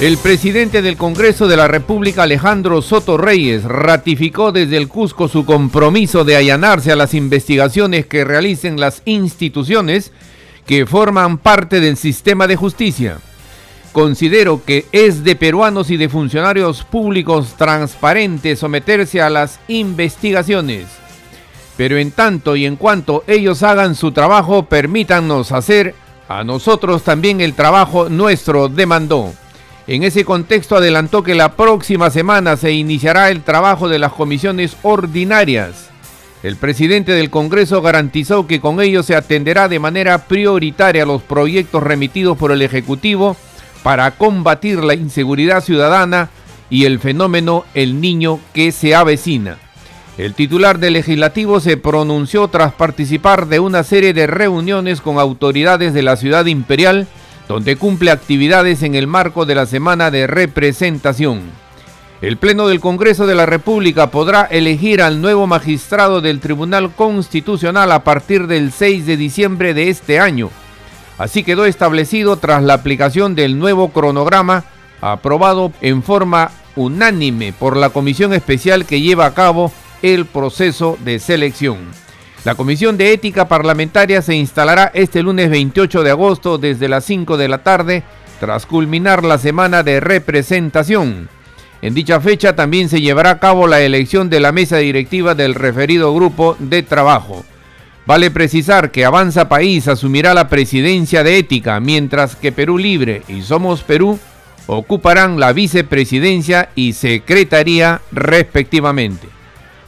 El presidente del Congreso de la República, Alejandro Soto Reyes, ratificó desde el Cusco su compromiso de allanarse a las investigaciones que realicen las instituciones que forman parte del sistema de justicia. Considero que es de peruanos y de funcionarios públicos transparentes someterse a las investigaciones. Pero en tanto y en cuanto ellos hagan su trabajo, permítanos hacer a nosotros también el trabajo nuestro demandó. En ese contexto adelantó que la próxima semana se iniciará el trabajo de las comisiones ordinarias. El presidente del Congreso garantizó que con ello se atenderá de manera prioritaria los proyectos remitidos por el Ejecutivo para combatir la inseguridad ciudadana y el fenómeno El Niño que se avecina. El titular del legislativo se pronunció tras participar de una serie de reuniones con autoridades de la ciudad imperial donde cumple actividades en el marco de la semana de representación. El Pleno del Congreso de la República podrá elegir al nuevo magistrado del Tribunal Constitucional a partir del 6 de diciembre de este año. Así quedó establecido tras la aplicación del nuevo cronograma aprobado en forma unánime por la comisión especial que lleva a cabo el proceso de selección. La Comisión de Ética Parlamentaria se instalará este lunes 28 de agosto desde las 5 de la tarde, tras culminar la semana de representación. En dicha fecha también se llevará a cabo la elección de la mesa directiva del referido grupo de trabajo. Vale precisar que Avanza País asumirá la presidencia de ética, mientras que Perú Libre y Somos Perú ocuparán la vicepresidencia y secretaría respectivamente.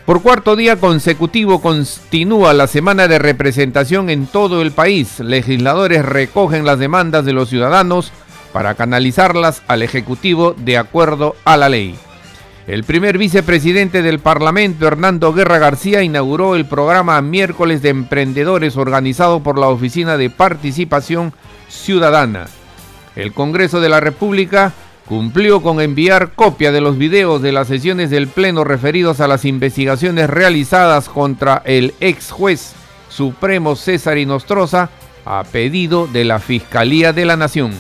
Por cuarto día consecutivo continúa la semana de representación en todo el país. Legisladores recogen las demandas de los ciudadanos para canalizarlas al Ejecutivo de acuerdo a la ley. El primer vicepresidente del Parlamento, Hernando Guerra García, inauguró el programa Miércoles de Emprendedores organizado por la Oficina de Participación Ciudadana. El Congreso de la República cumplió con enviar copia de los videos de las sesiones del Pleno referidos a las investigaciones realizadas contra el ex juez supremo César Inostroza a pedido de la Fiscalía de la Nación.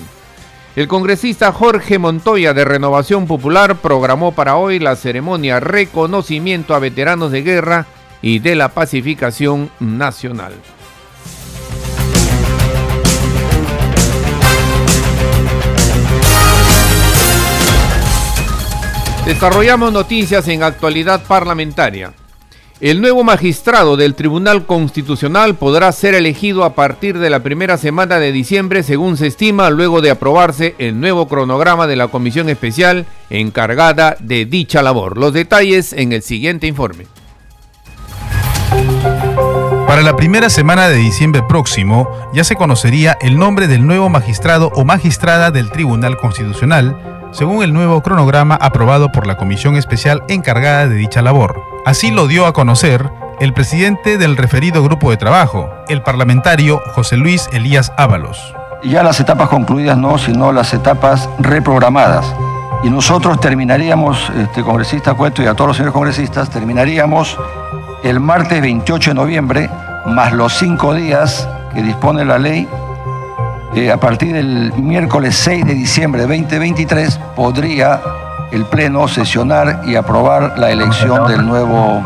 El congresista Jorge Montoya de Renovación Popular programó para hoy la ceremonia Reconocimiento a Veteranos de Guerra y de la Pacificación Nacional. Desarrollamos noticias en actualidad parlamentaria. El nuevo magistrado del Tribunal Constitucional podrá ser elegido a partir de la primera semana de diciembre, según se estima, luego de aprobarse el nuevo cronograma de la comisión especial encargada de dicha labor. Los detalles en el siguiente informe. Para la primera semana de diciembre próximo ya se conocería el nombre del nuevo magistrado o magistrada del Tribunal Constitucional según el nuevo cronograma aprobado por la comisión especial encargada de dicha labor. Así lo dio a conocer el presidente del referido grupo de trabajo, el parlamentario José Luis Elías Ábalos. Ya las etapas concluidas no, sino las etapas reprogramadas. Y nosotros terminaríamos, este congresista Cueto y a todos los señores congresistas, terminaríamos el martes 28 de noviembre, más los cinco días que dispone la ley eh, a partir del miércoles 6 de diciembre de 2023 podría el Pleno sesionar y aprobar la elección del nuevo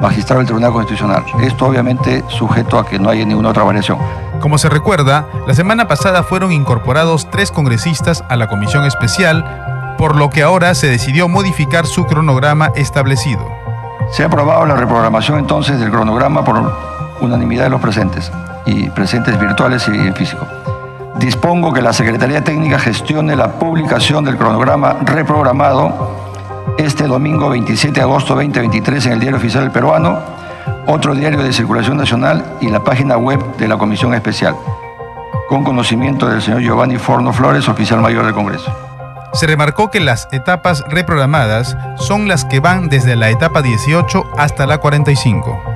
magistrado del Tribunal Constitucional. Esto obviamente sujeto a que no haya ninguna otra variación. Como se recuerda, la semana pasada fueron incorporados tres congresistas a la comisión especial, por lo que ahora se decidió modificar su cronograma establecido. Se ha aprobado la reprogramación entonces del cronograma por unanimidad de los presentes, y presentes virtuales y en físico. Dispongo que la Secretaría Técnica gestione la publicación del cronograma reprogramado este domingo 27 de agosto 2023 en el Diario Oficial del Peruano, otro diario de circulación nacional y la página web de la Comisión Especial, con conocimiento del señor Giovanni Forno Flores, oficial mayor del Congreso. Se remarcó que las etapas reprogramadas son las que van desde la etapa 18 hasta la 45.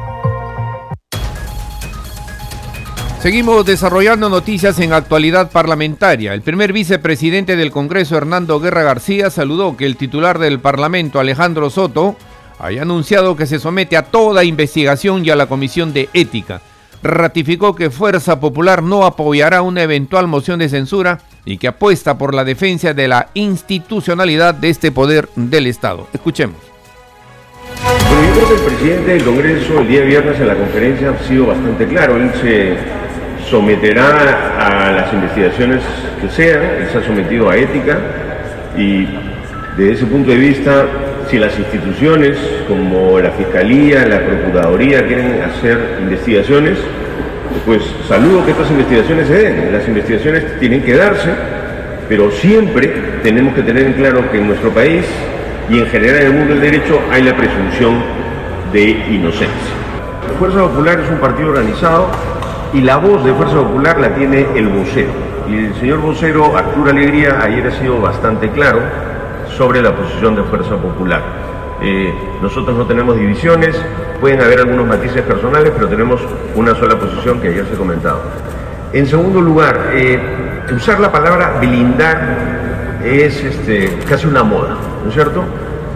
Seguimos desarrollando noticias en actualidad parlamentaria. El primer vicepresidente del Congreso, Hernando Guerra García, saludó que el titular del Parlamento, Alejandro Soto, haya anunciado que se somete a toda investigación y a la Comisión de Ética. Ratificó que Fuerza Popular no apoyará una eventual moción de censura y que apuesta por la defensa de la institucionalidad de este poder del Estado. Escuchemos. El presidente del Congreso el día viernes en la conferencia ha sido bastante claro. Él se someterá a las investigaciones que sean, ha sometido a ética y desde ese punto de vista, si las instituciones como la Fiscalía, la Procuraduría quieren hacer investigaciones, pues saludo que estas investigaciones se den. Las investigaciones tienen que darse, pero siempre tenemos que tener en claro que en nuestro país y en general en el mundo del derecho hay la presunción de inocencia. La Fuerza Popular es un partido organizado y la voz de Fuerza Popular la tiene el vocero. Y el señor vocero, Arturo Alegría, ayer ha sido bastante claro sobre la posición de Fuerza Popular. Eh, nosotros no tenemos divisiones, pueden haber algunos matices personales, pero tenemos una sola posición que ayer se ha comentado. En segundo lugar, eh, usar la palabra blindar es este, casi una moda, ¿no es cierto?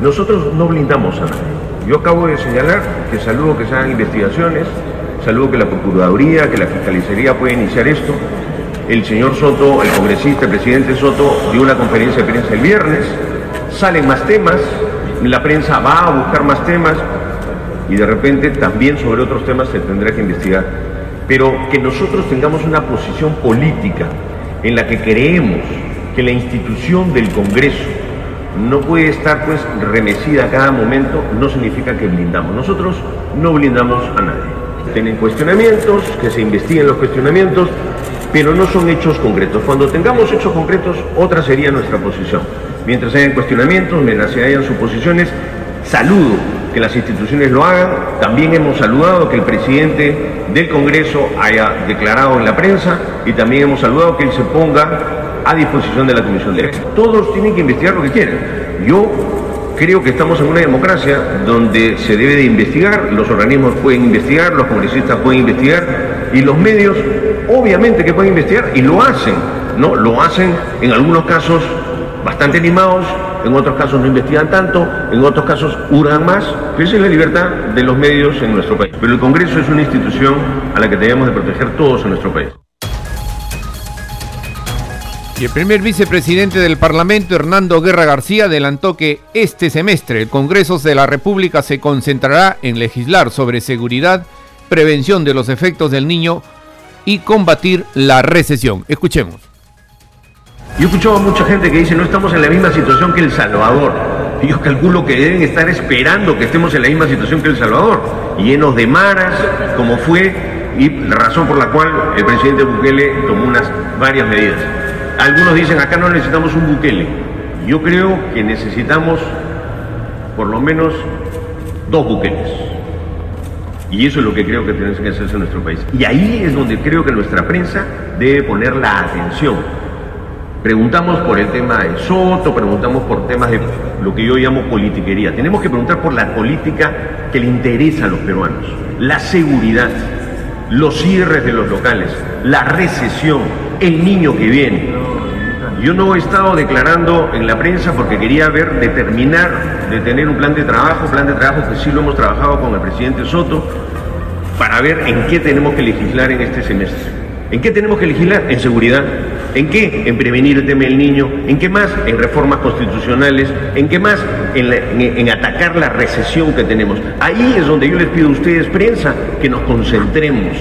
Nosotros no blindamos a nadie. Yo acabo de señalar que saludo que se hagan investigaciones, Saludo que la Procuraduría, que la Fiscalizaría puede iniciar esto. El señor Soto, el congresista, el presidente Soto, dio una conferencia de prensa el viernes. Salen más temas, la prensa va a buscar más temas y de repente también sobre otros temas se tendrá que investigar. Pero que nosotros tengamos una posición política en la que creemos que la institución del Congreso no puede estar pues remecida a cada momento, no significa que blindamos. Nosotros no blindamos a nadie tienen cuestionamientos, que se investiguen los cuestionamientos, pero no son hechos concretos. Cuando tengamos hechos concretos, otra sería nuestra posición. Mientras hayan cuestionamientos, mientras hayan suposiciones, saludo que las instituciones lo hagan. También hemos saludado que el presidente del Congreso haya declarado en la prensa y también hemos saludado que él se ponga a disposición de la Comisión de Derecho. Todos tienen que investigar lo que quieren. Yo Creo que estamos en una democracia donde se debe de investigar, los organismos pueden investigar, los congresistas pueden investigar y los medios obviamente que pueden investigar y lo hacen, ¿no? Lo hacen en algunos casos bastante animados, en otros casos no investigan tanto, en otros casos hurgan más, esa es la libertad de los medios en nuestro país. Pero el Congreso es una institución a la que debemos de proteger todos en nuestro país. El primer vicepresidente del Parlamento, Hernando Guerra García, adelantó que este semestre el Congreso de la República se concentrará en legislar sobre seguridad, prevención de los efectos del niño y combatir la recesión. Escuchemos. Yo he escuchado a mucha gente que dice no estamos en la misma situación que El Salvador. Y yo calculo que deben estar esperando que estemos en la misma situación que El Salvador, llenos de maras, como fue, y la razón por la cual el presidente Bukele tomó unas varias medidas. Algunos dicen, acá no necesitamos un Bukele. Yo creo que necesitamos por lo menos dos Bukeles. Y eso es lo que creo que tiene que hacerse en nuestro país. Y ahí es donde creo que nuestra prensa debe poner la atención. Preguntamos por el tema de Soto, preguntamos por temas de lo que yo llamo politiquería. Tenemos que preguntar por la política que le interesa a los peruanos. La seguridad, los cierres de los locales, la recesión, el niño que viene. Yo no he estado declarando en la prensa porque quería ver, determinar, de tener un plan de trabajo, plan de trabajo que sí lo hemos trabajado con el presidente Soto, para ver en qué tenemos que legislar en este semestre. ¿En qué tenemos que legislar? En seguridad. ¿En qué? En prevenir el tema del niño. ¿En qué más? En reformas constitucionales. ¿En qué más? En, en, atacar la recesión que tenemos. Ahí es donde yo les pido a ustedes, prensa, que nos concentremos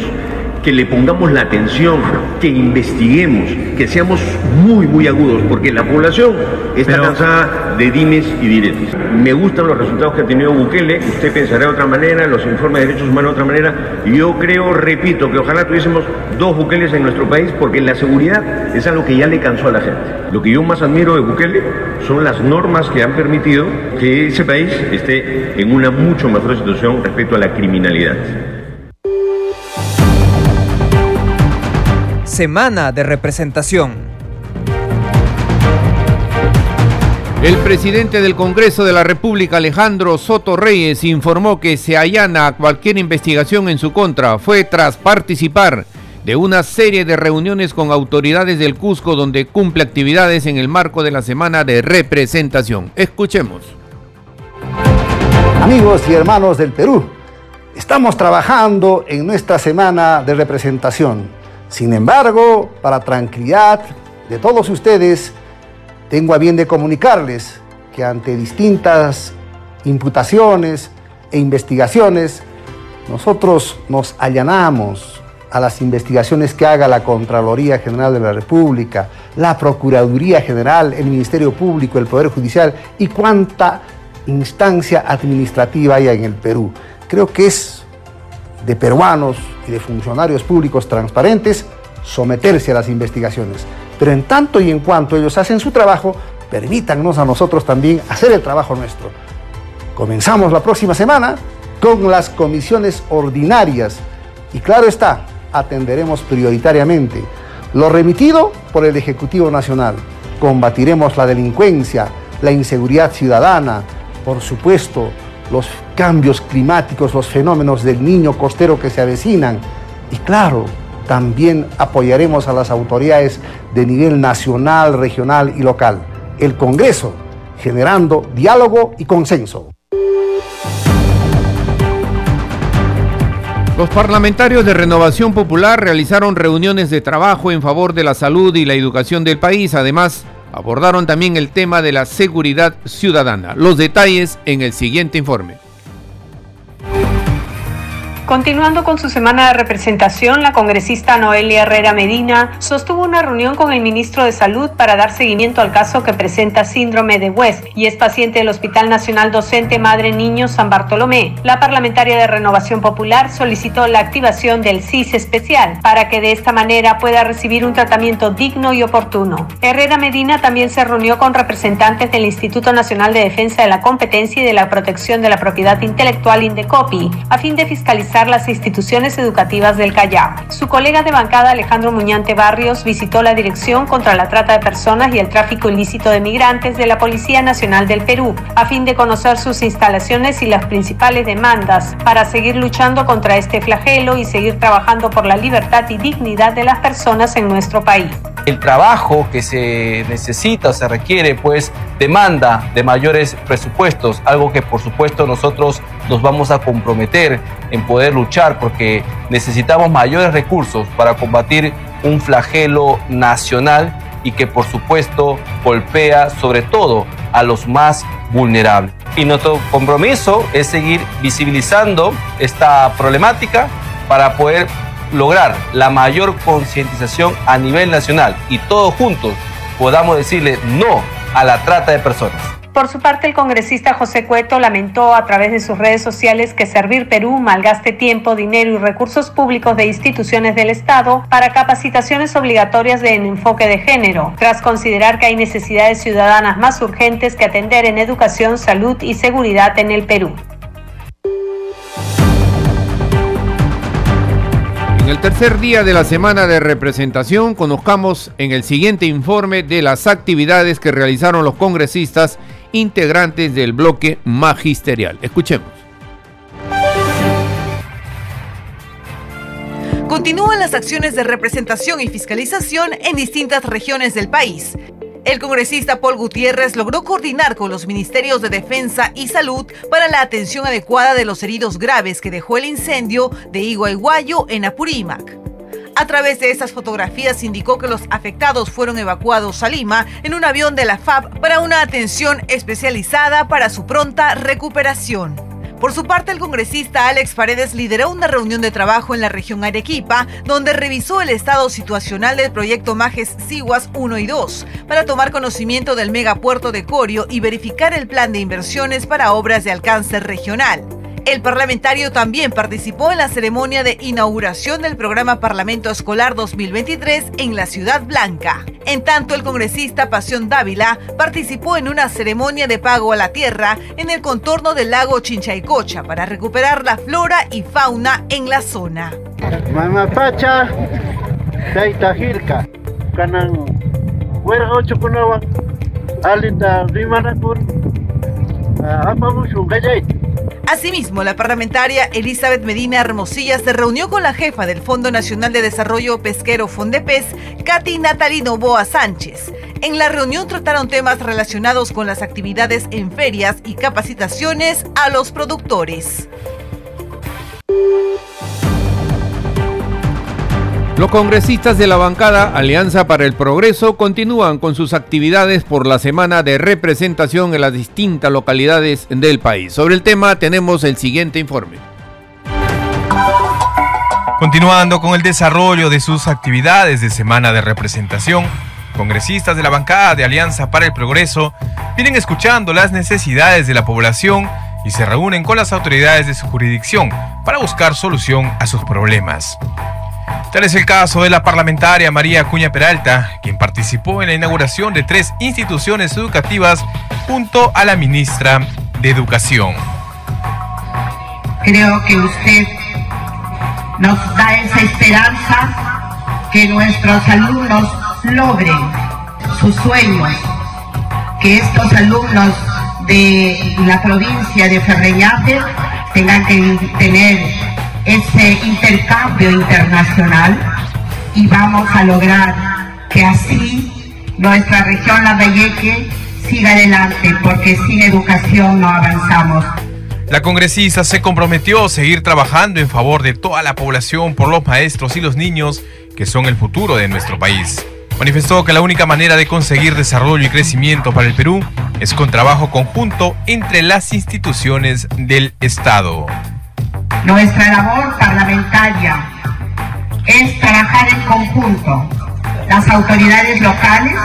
que le pongamos la atención, que investiguemos, que seamos muy, muy agudos, porque la población está cansada de dimes y diretes. Me gustan los resultados que ha tenido Bukele, usted pensará de otra manera, los informes de derechos humanos de otra manera. Yo creo, repito, que ojalá tuviésemos dos Bukeles en nuestro país, porque la seguridad es algo que ya le cansó a la gente. Lo que yo más admiro de Bukele son las normas que han permitido que ese país esté en una mucho mejor situación respecto a la criminalidad. Semana de representación. El presidente del Congreso de la República, Alejandro Soto Reyes, informó que se allana cualquier investigación en su contra fue tras participar de una serie de reuniones con autoridades del Cusco donde cumple actividades en el marco de la semana de representación. Escuchemos. Amigos y hermanos del Perú, estamos trabajando en nuestra semana de representación. Sin embargo, para tranquilidad de todos ustedes, tengo a bien de comunicarles que ante distintas imputaciones e investigaciones, nosotros nos allanamos a las investigaciones que haga la Contraloría General de la República, la Procuraduría General, el Ministerio Público, el Poder Judicial y cuánta instancia administrativa haya en el Perú. Creo que es de peruanos y de funcionarios públicos transparentes someterse a las investigaciones. Pero en tanto y en cuanto ellos hacen su trabajo, permítanos a nosotros también hacer el trabajo nuestro. Comenzamos la próxima semana con las comisiones ordinarias y claro está, atenderemos prioritariamente lo remitido por el Ejecutivo Nacional. Combatiremos la delincuencia, la inseguridad ciudadana, por supuesto, los cambios climáticos, los fenómenos del niño costero que se avecinan. Y claro, también apoyaremos a las autoridades de nivel nacional, regional y local. El Congreso, generando diálogo y consenso. Los parlamentarios de Renovación Popular realizaron reuniones de trabajo en favor de la salud y la educación del país. Además, abordaron también el tema de la seguridad ciudadana. Los detalles en el siguiente informe. Continuando con su semana de representación, la congresista Noelia Herrera Medina sostuvo una reunión con el ministro de Salud para dar seguimiento al caso que presenta síndrome de West y es paciente del Hospital Nacional Docente Madre Niño San Bartolomé. La parlamentaria de Renovación Popular solicitó la activación del CIS especial para que de esta manera pueda recibir un tratamiento digno y oportuno. Herrera Medina también se reunió con representantes del Instituto Nacional de Defensa de la Competencia y de la Protección de la Propiedad Intelectual Indecopi a fin de fiscalizar las instituciones educativas del Callao. Su colega de bancada Alejandro Muñante Barrios visitó la Dirección contra la Trata de Personas y el Tráfico Ilícito de Migrantes de la Policía Nacional del Perú, a fin de conocer sus instalaciones y las principales demandas para seguir luchando contra este flagelo y seguir trabajando por la libertad y dignidad de las personas en nuestro país. El trabajo que se necesita, se requiere, pues demanda de mayores presupuestos, algo que por supuesto nosotros nos vamos a comprometer en poder luchar porque necesitamos mayores recursos para combatir un flagelo nacional y que por supuesto golpea sobre todo a los más vulnerables. Y nuestro compromiso es seguir visibilizando esta problemática para poder lograr la mayor concientización a nivel nacional y todos juntos podamos decirle no a la trata de personas. Por su parte, el congresista José Cueto lamentó a través de sus redes sociales que Servir Perú malgaste tiempo, dinero y recursos públicos de instituciones del Estado para capacitaciones obligatorias de enfoque de género, tras considerar que hay necesidades ciudadanas más urgentes que atender en educación, salud y seguridad en el Perú. En el tercer día de la semana de representación, conozcamos en el siguiente informe de las actividades que realizaron los congresistas integrantes del bloque magisterial. Escuchemos. Continúan las acciones de representación y fiscalización en distintas regiones del país. El congresista Paul Gutiérrez logró coordinar con los ministerios de Defensa y Salud para la atención adecuada de los heridos graves que dejó el incendio de Iguayguayo en Apurímac. A través de estas fotografías indicó que los afectados fueron evacuados a Lima en un avión de la FAB para una atención especializada para su pronta recuperación. Por su parte, el congresista Alex Paredes lideró una reunión de trabajo en la región Arequipa, donde revisó el estado situacional del proyecto Majes Siguas 1 y 2, para tomar conocimiento del megapuerto de Corio y verificar el plan de inversiones para obras de alcance regional. El parlamentario también participó en la ceremonia de inauguración del programa Parlamento Escolar 2023 en la Ciudad Blanca. En tanto, el congresista Pasión Dávila participó en una ceremonia de pago a la tierra en el contorno del lago Chinchaycocha para recuperar la flora y fauna en la zona. Mamapacha, Taitahirka, Kanan, Huera 8 Kunawa, Alinda Amamushungayay. Asimismo, la parlamentaria Elizabeth Medina Hermosilla se reunió con la jefa del Fondo Nacional de Desarrollo Pesquero Fondepes, Katy Natalino Boa Sánchez. En la reunión trataron temas relacionados con las actividades en ferias y capacitaciones a los productores. Los congresistas de la bancada Alianza para el Progreso continúan con sus actividades por la semana de representación en las distintas localidades del país. Sobre el tema tenemos el siguiente informe. Continuando con el desarrollo de sus actividades de semana de representación, congresistas de la bancada de Alianza para el Progreso vienen escuchando las necesidades de la población y se reúnen con las autoridades de su jurisdicción para buscar solución a sus problemas. Tal es el caso de la parlamentaria María Acuña Peralta, quien participó en la inauguración de tres instituciones educativas junto a la ministra de Educación. Creo que usted nos da esa esperanza que nuestros alumnos logren sus sueños, que estos alumnos de la provincia de Ferreñafe tengan que tener ese intercambio internacional y vamos a lograr que así nuestra región La Valleque siga adelante porque sin educación no avanzamos. La congresista se comprometió a seguir trabajando en favor de toda la población por los maestros y los niños que son el futuro de nuestro país. Manifestó que la única manera de conseguir desarrollo y crecimiento para el Perú es con trabajo conjunto entre las instituciones del Estado. Nuestra labor parlamentaria es trabajar en conjunto, las autoridades locales,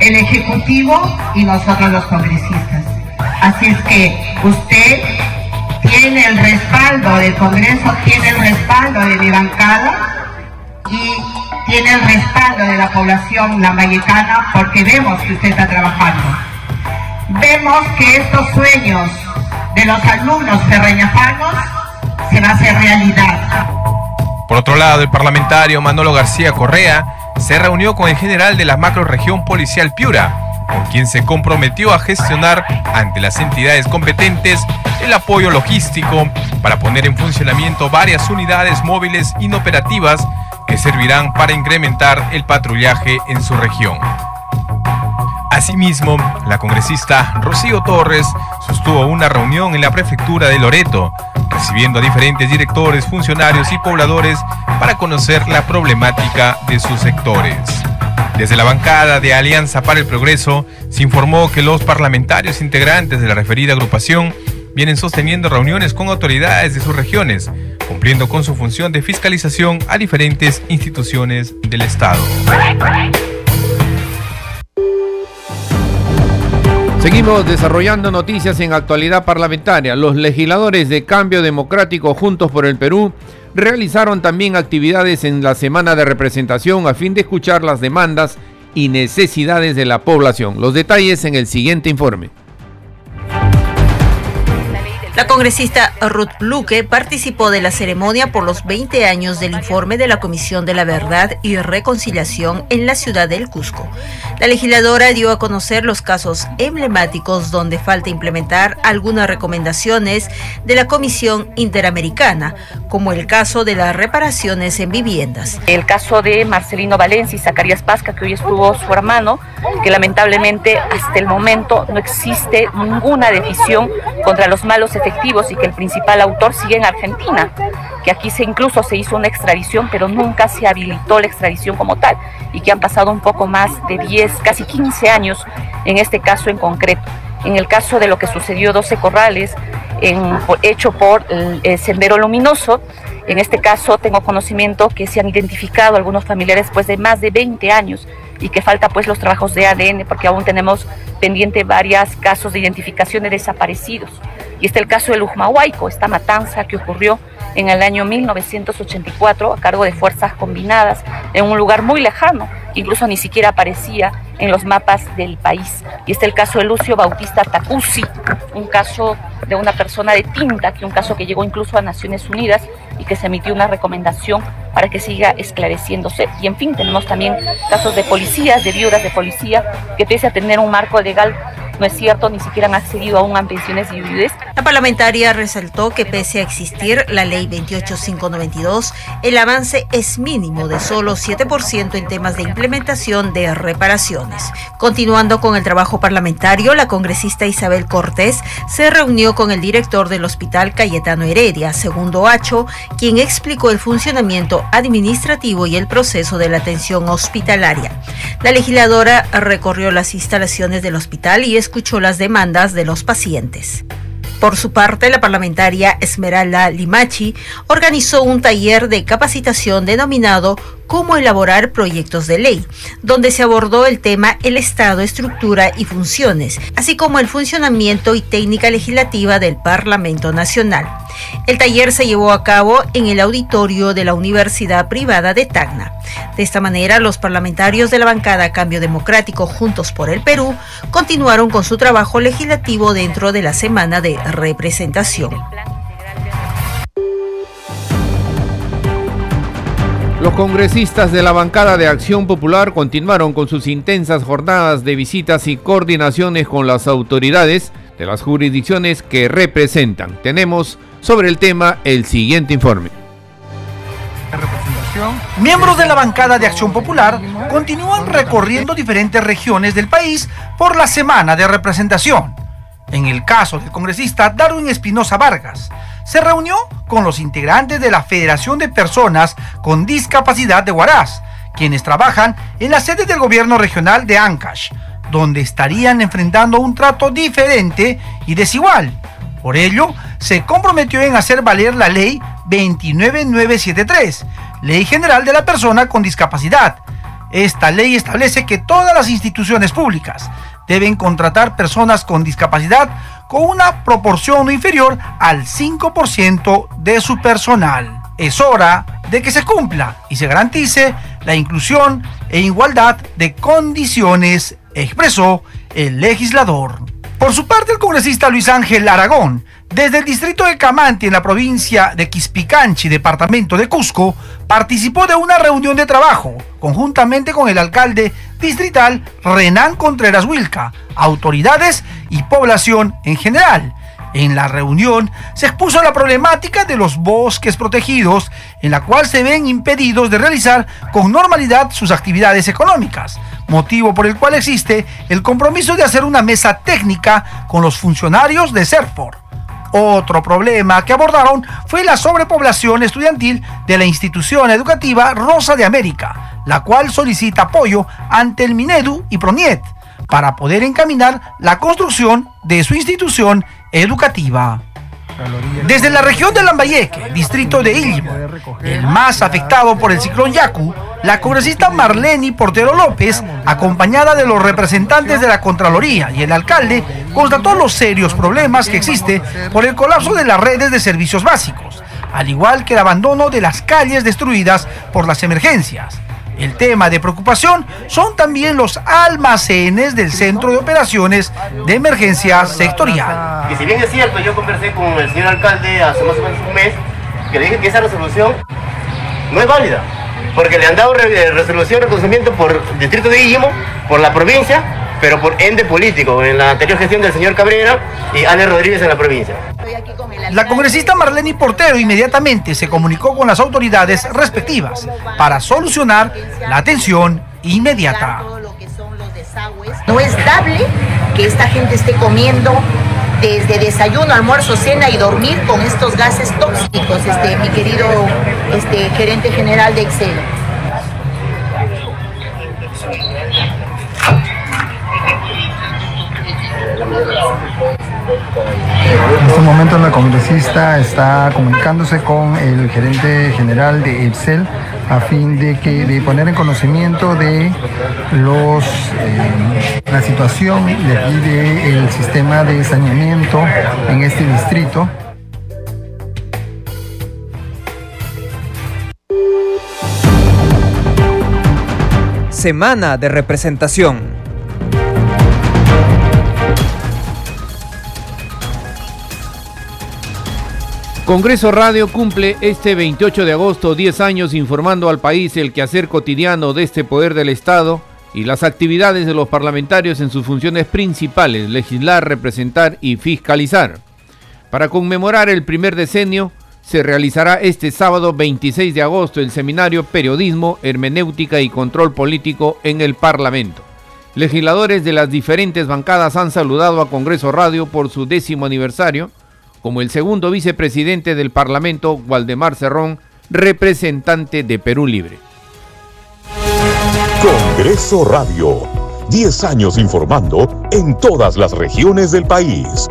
el Ejecutivo y nosotros los congresistas. Así es que usted tiene el respaldo del Congreso, tiene el respaldo de mi bancada y tiene el respaldo de la población lambayetana porque vemos que usted está trabajando. Vemos que estos sueños de los alumnos ferreñafanos se va a hacer realidad. Por otro lado, el parlamentario Manolo García Correa se reunió con el general de la macroregión policial Piura, con quien se comprometió a gestionar ante las entidades competentes el apoyo logístico para poner en funcionamiento varias unidades móviles inoperativas que servirán para incrementar el patrullaje en su región. Asimismo, la congresista Rocío Torres sostuvo una reunión en la prefectura de Loreto, recibiendo a diferentes directores, funcionarios y pobladores para conocer la problemática de sus sectores. Desde la bancada de Alianza para el Progreso se informó que los parlamentarios integrantes de la referida agrupación vienen sosteniendo reuniones con autoridades de sus regiones, cumpliendo con su función de fiscalización a diferentes instituciones del Estado. Seguimos desarrollando noticias en actualidad parlamentaria. Los legisladores de Cambio Democrático Juntos por el Perú realizaron también actividades en la semana de representación a fin de escuchar las demandas y necesidades de la población. Los detalles en el siguiente informe. La congresista Ruth Luque participó de la ceremonia por los 20 años del informe de la Comisión de la Verdad y Reconciliación en la ciudad del Cusco. La legisladora dio a conocer los casos emblemáticos donde falta implementar algunas recomendaciones de la Comisión Interamericana, como el caso de las reparaciones en viviendas. El caso de Marcelino Valencia y Zacarías Pasca, que hoy estuvo su hermano, que lamentablemente hasta el momento no existe ninguna decisión contra los malos efectivos y que el principal autor sigue en Argentina, que aquí se incluso se hizo una extradición, pero nunca se habilitó la extradición como tal, y que han pasado un poco más de 10, casi 15 años en este caso en concreto. En el caso de lo que sucedió 12 Corrales, hecho por el Sendero Luminoso, en este caso tengo conocimiento que se han identificado algunos familiares después de más de 20 años y que falta pues los trabajos de ADN porque aún tenemos pendiente varios casos de identificación de desaparecidos. Y está el caso del Ujmahuayco, esta matanza que ocurrió en el año 1984 a cargo de fuerzas combinadas en un lugar muy lejano, incluso ni siquiera aparecía en los mapas del país. Y está el caso de Lucio Bautista Tacusi, un caso de una persona de tinta, que un caso que llegó incluso a Naciones Unidas y que se emitió una recomendación para que siga esclareciéndose. Y en fin, tenemos también casos de policías, de viudas de policía, que pese a tener un marco legal no es cierto, ni siquiera han accedido aún a pensiones y viudez. La parlamentaria resaltó que pese a existir la ley 28592, el avance es mínimo de solo 7% en temas de implementación de reparaciones. Continuando con el trabajo parlamentario, la congresista Isabel Cortés se reunió con el director del Hospital Cayetano Heredia, segundo Hacho, quien explicó el funcionamiento administrativo y el proceso de la atención hospitalaria. La legisladora recorrió las instalaciones del hospital y escuchó las demandas de los pacientes. Por su parte, la parlamentaria Esmeralda Limachi organizó un taller de capacitación denominado Cómo elaborar proyectos de ley, donde se abordó el tema el Estado, estructura y funciones, así como el funcionamiento y técnica legislativa del Parlamento Nacional. El taller se llevó a cabo en el auditorio de la Universidad Privada de Tacna. De esta manera, los parlamentarios de la bancada Cambio Democrático Juntos por el Perú continuaron con su trabajo legislativo dentro de la semana de representación. Congresistas de la bancada de Acción Popular continuaron con sus intensas jornadas de visitas y coordinaciones con las autoridades de las jurisdicciones que representan. Tenemos sobre el tema el siguiente informe. Miembros de la bancada de Acción Popular continúan recorriendo diferentes regiones del país por la semana de representación. En el caso del congresista Darwin Espinosa Vargas, se reunió con los integrantes de la Federación de Personas con Discapacidad de Huaraz, quienes trabajan en la sede del gobierno regional de Ancash, donde estarían enfrentando un trato diferente y desigual. Por ello, se comprometió en hacer valer la ley 29973, Ley General de la Persona con Discapacidad. Esta ley establece que todas las instituciones públicas deben contratar personas con discapacidad con una proporción inferior al 5% de su personal. Es hora de que se cumpla y se garantice la inclusión e igualdad de condiciones, expresó el legislador. Por su parte, el congresista Luis Ángel Aragón, desde el distrito de Camanti, en la provincia de Quispicanchi, departamento de Cusco, participó de una reunión de trabajo conjuntamente con el alcalde distrital Renan Contreras Wilca, autoridades y población en general. En la reunión se expuso la problemática de los bosques protegidos, en la cual se ven impedidos de realizar con normalidad sus actividades económicas, motivo por el cual existe el compromiso de hacer una mesa técnica con los funcionarios de CERFOR. Otro problema que abordaron fue la sobrepoblación estudiantil de la institución educativa Rosa de América, la cual solicita apoyo ante el Minedu y Proniet para poder encaminar la construcción de su institución educativa. Desde la región de Lambayeque, distrito de Illimo, el más afectado por el ciclón Yaku, la congresista Marlene Portero López, acompañada de los representantes de la Contraloría y el alcalde, constató los serios problemas que existe por el colapso de las redes de servicios básicos, al igual que el abandono de las calles destruidas por las emergencias. El tema de preocupación son también los almacenes del Centro de Operaciones de Emergencia Sectorial. Que si bien es cierto, yo conversé con el señor alcalde hace más o menos un mes, que le dije que esa resolución no es válida, porque le han dado resolución de reconocimiento por distrito de Guillimo, por la provincia, pero por ende político, en la anterior gestión del señor Cabrera y Ale Rodríguez en la provincia. La congresista Marlene Portero inmediatamente se comunicó con las autoridades respectivas para solucionar la atención inmediata. No es dable que esta gente esté comiendo desde desayuno, almuerzo, cena y dormir con estos gases tóxicos, este, mi querido este, gerente general de Excel. En este momento la congresista está comunicándose con el gerente general de Excel a fin de que de poner en conocimiento de los eh, la situación de aquí del sistema de saneamiento en este distrito. Semana de representación. Congreso Radio cumple este 28 de agosto 10 años informando al país el quehacer cotidiano de este poder del Estado y las actividades de los parlamentarios en sus funciones principales, legislar, representar y fiscalizar. Para conmemorar el primer decenio, se realizará este sábado 26 de agosto el seminario Periodismo, Hermenéutica y Control Político en el Parlamento. Legisladores de las diferentes bancadas han saludado a Congreso Radio por su décimo aniversario, como el segundo vicepresidente del Parlamento, Waldemar Cerrón, representante de Perú Libre. Congreso Radio, 10 años informando en todas las regiones del país.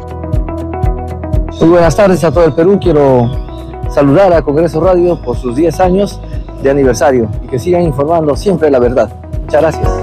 Muy buenas tardes a todo el Perú. Quiero saludar a Congreso Radio por sus 10 años de aniversario y que sigan informando siempre la verdad. Muchas gracias.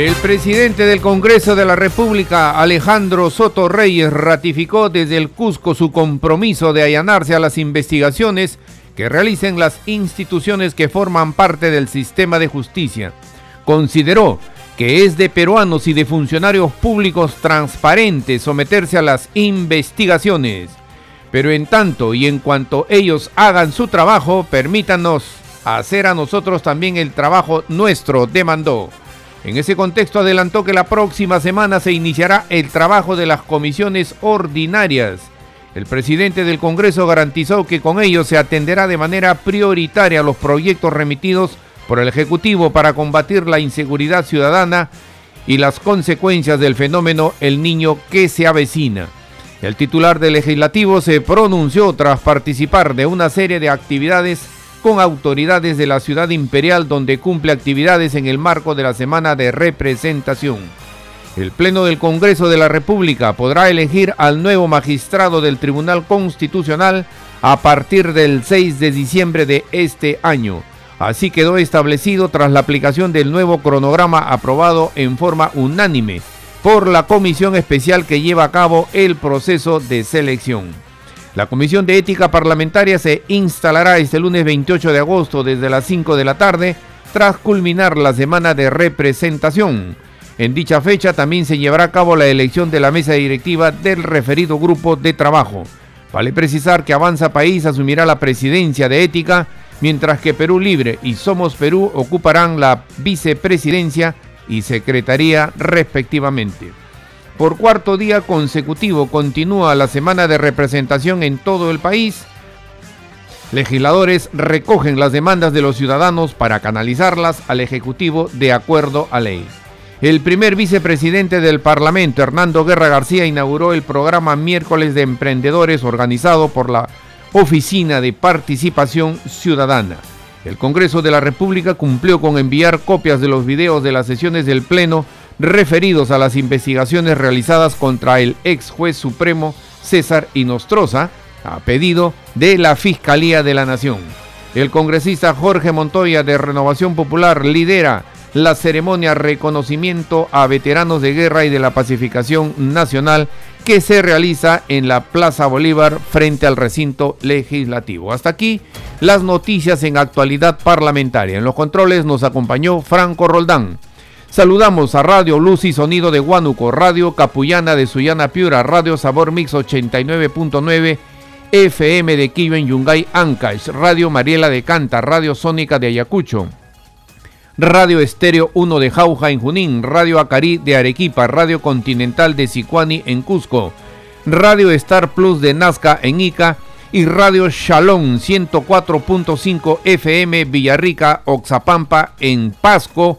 El presidente del Congreso de la República, Alejandro Soto Reyes, ratificó desde el Cusco su compromiso de allanarse a las investigaciones que realicen las instituciones que forman parte del sistema de justicia. Consideró que es de peruanos y de funcionarios públicos transparentes someterse a las investigaciones. Pero en tanto y en cuanto ellos hagan su trabajo, permítanos hacer a nosotros también el trabajo nuestro, demandó. En ese contexto adelantó que la próxima semana se iniciará el trabajo de las comisiones ordinarias. El presidente del Congreso garantizó que con ello se atenderá de manera prioritaria los proyectos remitidos por el Ejecutivo para combatir la inseguridad ciudadana y las consecuencias del fenómeno El Niño que se avecina. El titular del legislativo se pronunció tras participar de una serie de actividades con autoridades de la ciudad imperial donde cumple actividades en el marco de la semana de representación. El Pleno del Congreso de la República podrá elegir al nuevo magistrado del Tribunal Constitucional a partir del 6 de diciembre de este año. Así quedó establecido tras la aplicación del nuevo cronograma aprobado en forma unánime por la comisión especial que lleva a cabo el proceso de selección. La Comisión de Ética Parlamentaria se instalará este lunes 28 de agosto desde las 5 de la tarde tras culminar la semana de representación. En dicha fecha también se llevará a cabo la elección de la mesa directiva del referido grupo de trabajo. Vale precisar que Avanza País asumirá la presidencia de ética, mientras que Perú Libre y Somos Perú ocuparán la vicepresidencia y secretaría respectivamente. Por cuarto día consecutivo continúa la semana de representación en todo el país. Legisladores recogen las demandas de los ciudadanos para canalizarlas al Ejecutivo de acuerdo a ley. El primer vicepresidente del Parlamento, Hernando Guerra García, inauguró el programa Miércoles de Emprendedores organizado por la Oficina de Participación Ciudadana. El Congreso de la República cumplió con enviar copias de los videos de las sesiones del Pleno referidos a las investigaciones realizadas contra el ex juez supremo César Inostroza, a pedido de la Fiscalía de la Nación. El congresista Jorge Montoya de Renovación Popular lidera la ceremonia reconocimiento a veteranos de guerra y de la pacificación nacional que se realiza en la Plaza Bolívar frente al recinto legislativo. Hasta aquí las noticias en actualidad parlamentaria. En los controles nos acompañó Franco Roldán. Saludamos a Radio Luz y Sonido de Huánuco, Radio Capullana de Suyana Piura, Radio Sabor Mix 89.9, FM de Quillo en Yungay Ancash, Radio Mariela de Canta, Radio Sónica de Ayacucho, Radio Estéreo 1 de Jauja en Junín, Radio Acarí de Arequipa, Radio Continental de Sicuani en Cusco, Radio Star Plus de Nazca en Ica y Radio Shalom 104.5 FM Villarrica, Oxapampa en Pasco,